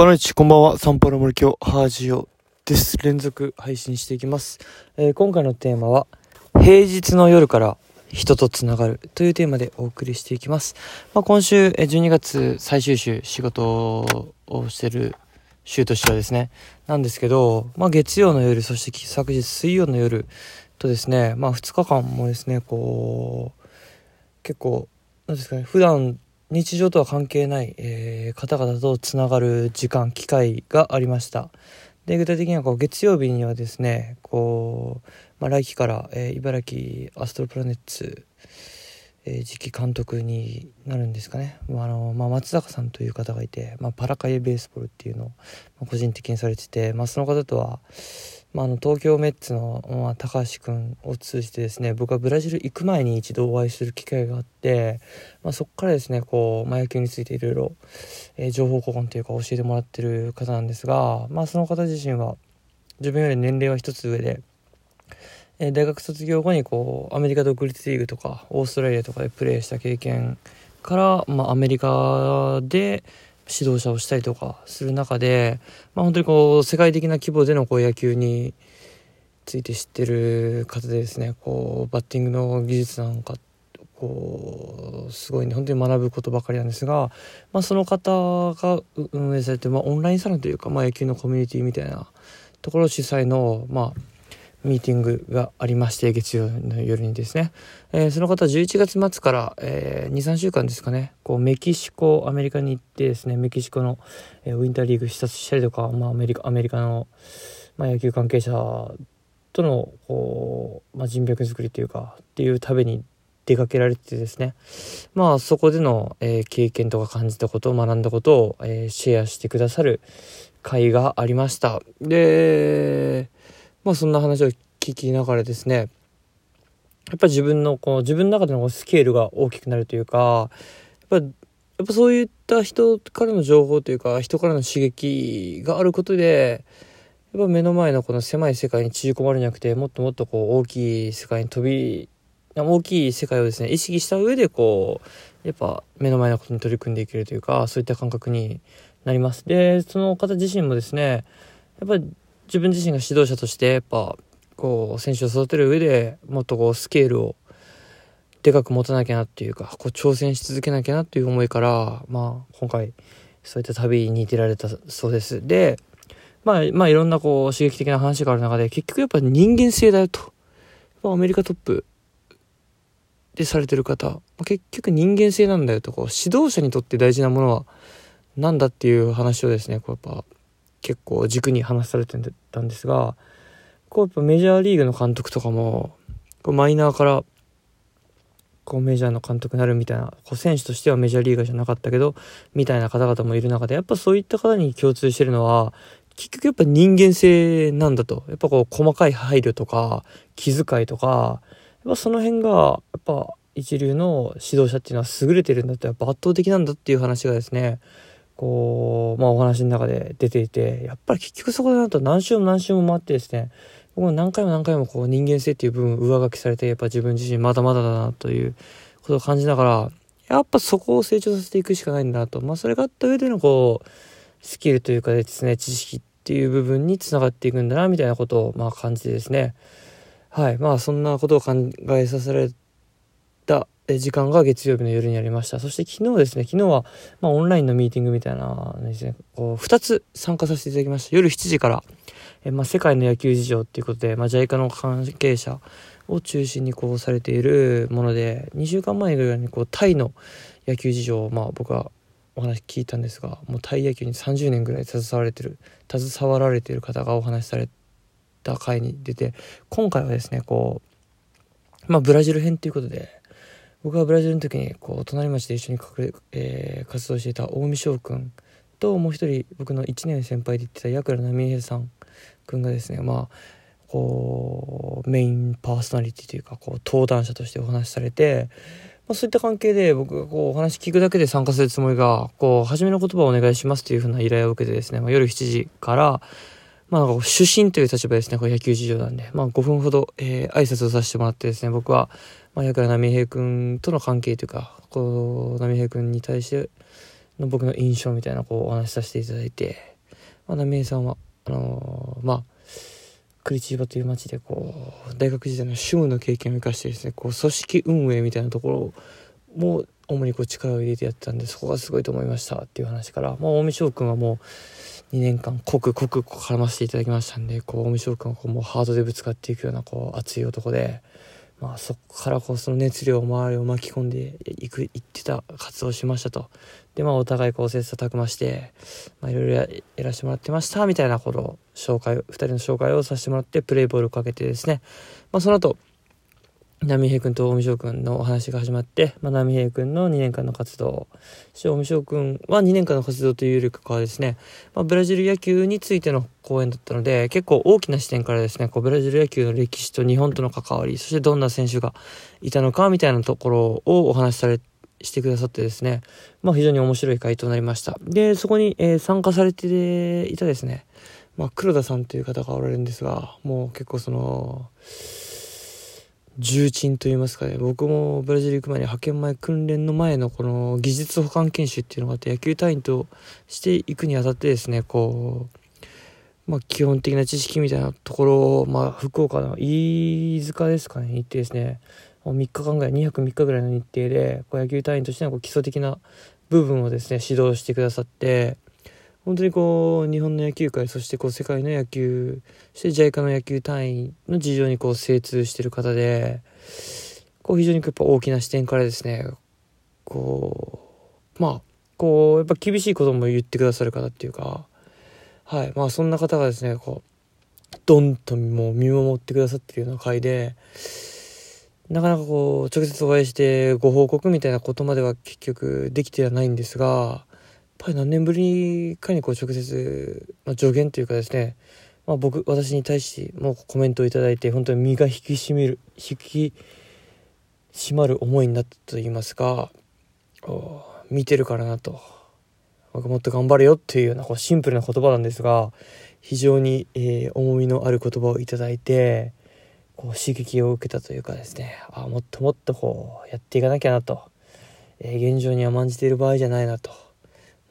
パの市、こんばんは。サンパル森京、ハージオです。連続配信していきます。えー、今回のテーマは、平日の夜から人とつながるというテーマでお送りしていきます。まあ、今週、え12月最終週、仕事をしてる週としてはですね、なんですけど、まあ、月曜の夜、そして昨日水曜の夜とですね、まあ、2日間もですね、こう、結構、なんですかね、普段日常とは関係ない、えー、方々とつながる時間機会がありました。で具体的にはこう月曜日にはですねこう、まあ、来期から、えー、茨城アストロプラネッツ、えー、次期監督になるんですかね、まあのまあ、松坂さんという方がいて、まあ、パラカイベースボールっていうのを、個人的にされてて、まあ、その方とはまあ、あの東京メッツの、まあ、高橋君を通じてですね僕はブラジル行く前に一度お会いする機会があって、まあ、そこからですねこう、まあ、野球についていろいろ、情報交換というか教えてもらってる方なんですが、まあ、その方自身は自分より年齢は一つ上で、えー、大学卒業後にこうアメリカ独立リーグとかオーストラリアとかでプレーした経験から、まあ、アメリカで指導者をしたりとかする中で、まあ、本当にこう世界的な規模でのこう野球について知ってる方でですねこうバッティングの技術なんかこうすごいね本当に学ぶことばかりなんですが、まあ、その方が運営されて、まあ、オンラインサロンというか、まあ、野球のコミュニティみたいなところ主催の、まあ、ミーティングがありまして、月曜の夜にですね。えー、その方11月末から、えー、2、3週間ですかね、こう、メキシコ、アメリカに行ってですね、メキシコの、えー、ウィンターリーグ視察したりとか、まあ、アメリカ、アメリカの、まあ、野球関係者との、こう、まあ、人脈作りというか、っていうために出かけられてですね、まあ、そこでの、えー、経験とか感じたことを学んだことを、えー、シェアしてくださる会がありました。で、まあそんな話を聞きながらですね、やっぱ自分のこう自分の中でのスケールが大きくなるというか、やっぱやっぱそういった人からの情報というか人からの刺激があることでやっぱ目の前のこの狭い世界に縮こまるんじゃなくてもっともっとこう大きい世界に飛び大きい世界をですね意識した上でこうやっぱ目の前のことに取り組んでいけるというかそういった感覚になります。でその方自身もですねやっぱり自分自身が指導者としてやっぱこう選手を育てる上でもっとこうスケールをでかく持たなきゃなっていうかこう挑戦し続けなきゃなっていう思いからまあ今回そういった旅に出られたそうです。でまあまあいろんなこう刺激的な話がある中で結局やっぱ人間性だよと。まあアメリカトップでされてる方、まあ結局人間性なんだよとこう指導者にとって大事なものは何だっていう話をですねこうやっぱ結構軸に話されてるたんですが、こうやっぱメジャーリーグの監督とかも、こうマイナーからこうメジャーの監督になるみたいな、こう選手としてはメジャーリーガーじゃなかったけど、みたいな方々もいる中で、やっぱそういった方に共通してるのは、結局やっぱ人間性なんだと。やっぱこう細かい配慮とか、気遣いとか、やっぱその辺が、やっぱ一流の指導者っていうのは優れてるんだと、やっぱ圧倒的なんだっていう話がですね、こう、まあお話の中で出ていて、やっぱり結局そこでなると何週も何週も回ってですね、僕も何回も何回もこう人間性っていう部分上書きされて、やっぱ自分自身まだまだだなということを感じながら、やっぱそこを成長させていくしかないんだなと。まあそれがあった上でのこう、スキルというかですね、知識っていう部分につながっていくんだな、みたいなことをまあ感じてですね。はい。まあそんなことを考えさせられ時間が月曜日の夜にありました。そして昨日ですね、昨日は、まあ、オンラインのミーティングみたいなですね、こう、2つ参加させていただきました。夜7時から、えまあ、世界の野球事情っていうことで、まあ、JICA の関係者を中心にこうされているもので、2週間前ぐらいにこう、タイの野球事情を、まあ、僕はお話聞いたんですが、もうタイ野球に30年ぐらい携われてる、携わられている方がお話しされた回に出て、今回はですね、こう、まあ、ブラジル編ということで、僕がブラジルの時にこう隣町で一緒に隠れ、えー、活動していた近江翔くんともう一人僕の1年先輩で言ってた矢倉奈美恵さんくんがですねまあこうメインパーソナリティというかこう登壇者としてお話しされて、まあ、そういった関係で僕がこうお話聞くだけで参加するつもりがこう初めの言葉をお願いしますというふうな依頼を受けてですね、まあ、夜7時からまあ、主審という立場ですね、これ野球事情なんで、まあ、5分ほど、えー、挨拶をさせてもらってですね、僕は、まあ、矢倉波平君との関係というか、こう、波平君に対しての僕の印象みたいなこうお話しさせていただいて、まあ、浪江さんはあのー、まあクリチーバという町でこう大学時代の主務の経験を生かしてですねこう組織運営みたいなところも主にこう力を入れてやってたんでそこがすごいと思いましたっていう話から、まあ、近江翔君はもう2年間濃く濃く絡ませていただきましたんでこう近江翔君はこうもうハードでぶつかっていくようなこう熱い男で。まあ、そこからこうその熱量を周りを巻き込んでいく言ってた活動しましたと。でまあお互いこう切磋琢磨してまあいろいろやらせてもらってましたみたいなことを紹介2人の紹介をさせてもらってプレイボールをかけてですね。まあその後波平君と近江翔君のお話が始まって、まあ、波平君の2年間の活動近江翔君は2年間の活動というよりかはですね、まあ、ブラジル野球についての講演だったので結構大きな視点からですねこうブラジル野球の歴史と日本との関わりそしてどんな選手がいたのかみたいなところをお話しされしてくださってですね、まあ、非常に面白い回となりました。でそこに、えー、参加されていたですね、まあ、黒田さんという方がおられるんですがもう結構その重鎮と言いますかね。僕もブラジル行く前に派遣前訓練の前のこの技術補完研修っていうのがあって野球隊員としていくにあたってですねこうまあ基本的な知識みたいなところをまあ福岡の飯塚ですかね行ってですね3日間ぐらい2泊3日ぐらいの日程でこう野球隊員としてのこう基礎的な部分をですね指導してくださって本当にこう日本の野球界そしてこう世界の野球そして JICA の野球隊員の事情にこう精通してる方でこう非常にやっぱ大きな視点からですねこうまあこうやっぱ厳しいことも言ってくださる方っていうかはいまあそんな方がですねこうドンともう見守ってくださってるような回でなかなかこう直接お会いしてご報告みたいなことまでは結局できてはないんですがぱり何年ぶりかにこう直接、まあ、助言というかですね、まあ、僕私に対してもうコメントを頂いて本当に身が引き締める引き締まる思いになったと言いますか見てるからなと僕もっと頑張れよっていうようなこうシンプルな言葉なんですが非常に、えー、重みのある言葉を頂いてこう刺激を受けたというかですねあもっともっとこうやっていかなきゃなと、えー、現状に甘んじている場合じゃないなと。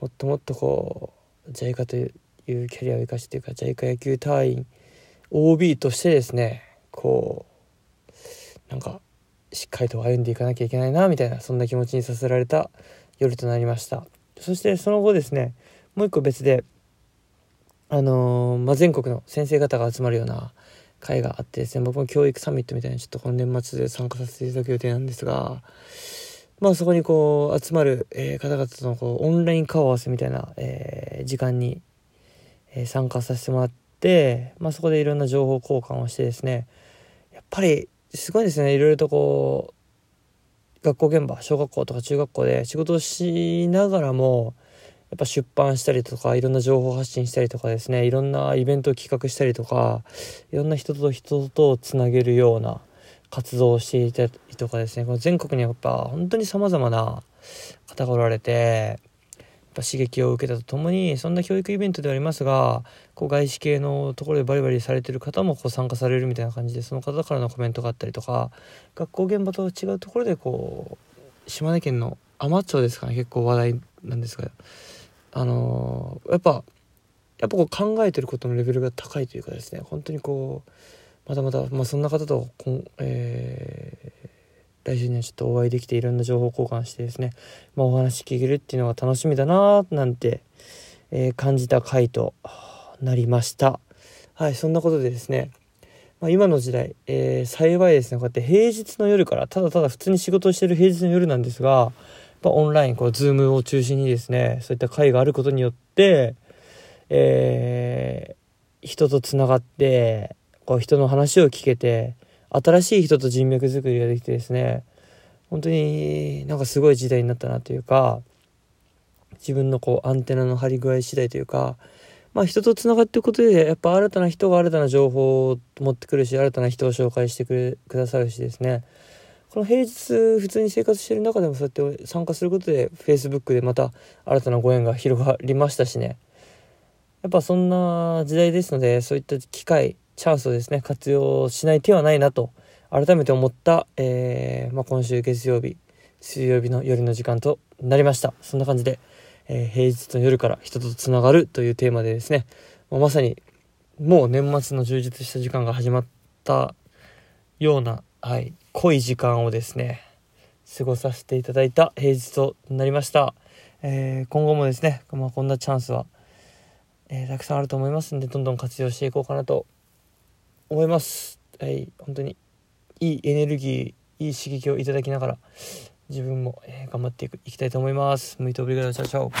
もっともっとこう JICA というキャリアを生かしてというか JICA 野球隊員 OB としてですねこうなんかしっかりと歩んでいかなきゃいけないなみたいなそんな気持ちにさせられた夜となりました。そしてその後ですねもう一個別であのー、まあ、全国の先生方が集まるような会があってですね僕も教育サミットみたいにちょっとこの年末で参加させていただく予定なんですがまあそこにこう集まる、えー、方々とのこうオンライン顔合わせみたいな、えー、時間に、えー、参加させてもらって、まあそこでいろんな情報交換をしてですね、やっぱりすごいですね、いろいろとこう、学校現場、小学校とか中学校で仕事をしながらも、やっぱ出版したりとか、いろんな情報発信したりとかですね、いろんなイベントを企画したりとか、いろんな人と人とつなげるような、活動をしていたりとかですね。全国にやっぱ本当に様々な方がおられてやっぱ刺激を受けたとともにそんな教育イベントではありますがこう外資系のところでバリバリされてる方もこう参加されるみたいな感じでその方からのコメントがあったりとか学校現場と違うところでこう島根県の海士町ですかね。結構話題なんですがあのー、やっぱやっぱこう考えてることのレベルが高いというかですね。本当にこうまたまた、まあ、そんな方とこん、えー、来週にはちょっとお会いできていろんな情報交換してですね、まあ、お話聞けるっていうのが楽しみだななんて、えー、感じた回となりました。はいそんなことでですねまあ、今の時代、えー、幸いですねこうやって平日の夜からただただ普通に仕事をしてる平日の夜なんですがやっぱオンラインこう Zoom を中心にですねそういった会があることによって、えー、人とつながってこう人の話を聞けて新しい人と人脈作りができてですね本当になんかすごい時代になったなというか自分のこうアンテナの張り具合次第というかまあ人とつながっていくことでやっぱ新たな人が新たな情報を持ってくるし新たな人を紹介してくれくださるしですね。この平日普通に生活してる中でもそうやって参加することで Facebook でまた新たなご縁が広がりましたしね。やっぱそんな時代ですのでそういった機会チャンスをですね、活用しない手はないなと、改めて思った、えー、まあ、今週月曜日、水曜日の夜の時間となりました。そんな感じで、えー、平日の夜から人とつながるというテーマでですね、まさにもう年末の充実した時間が始まったような、はい、濃い時間をですね、過ごさせていただいた平日となりました。えー、今後もですね、まあ、こんなチャンスは、えー、たくさんあると思いますんで、どんどん活用していこうかなと思います。はい、本当にいいエネルギー、いい刺激をいただきながら、自分も、えー、頑張っていくいきたいと思います。ムイトオブリガードチャチャオ。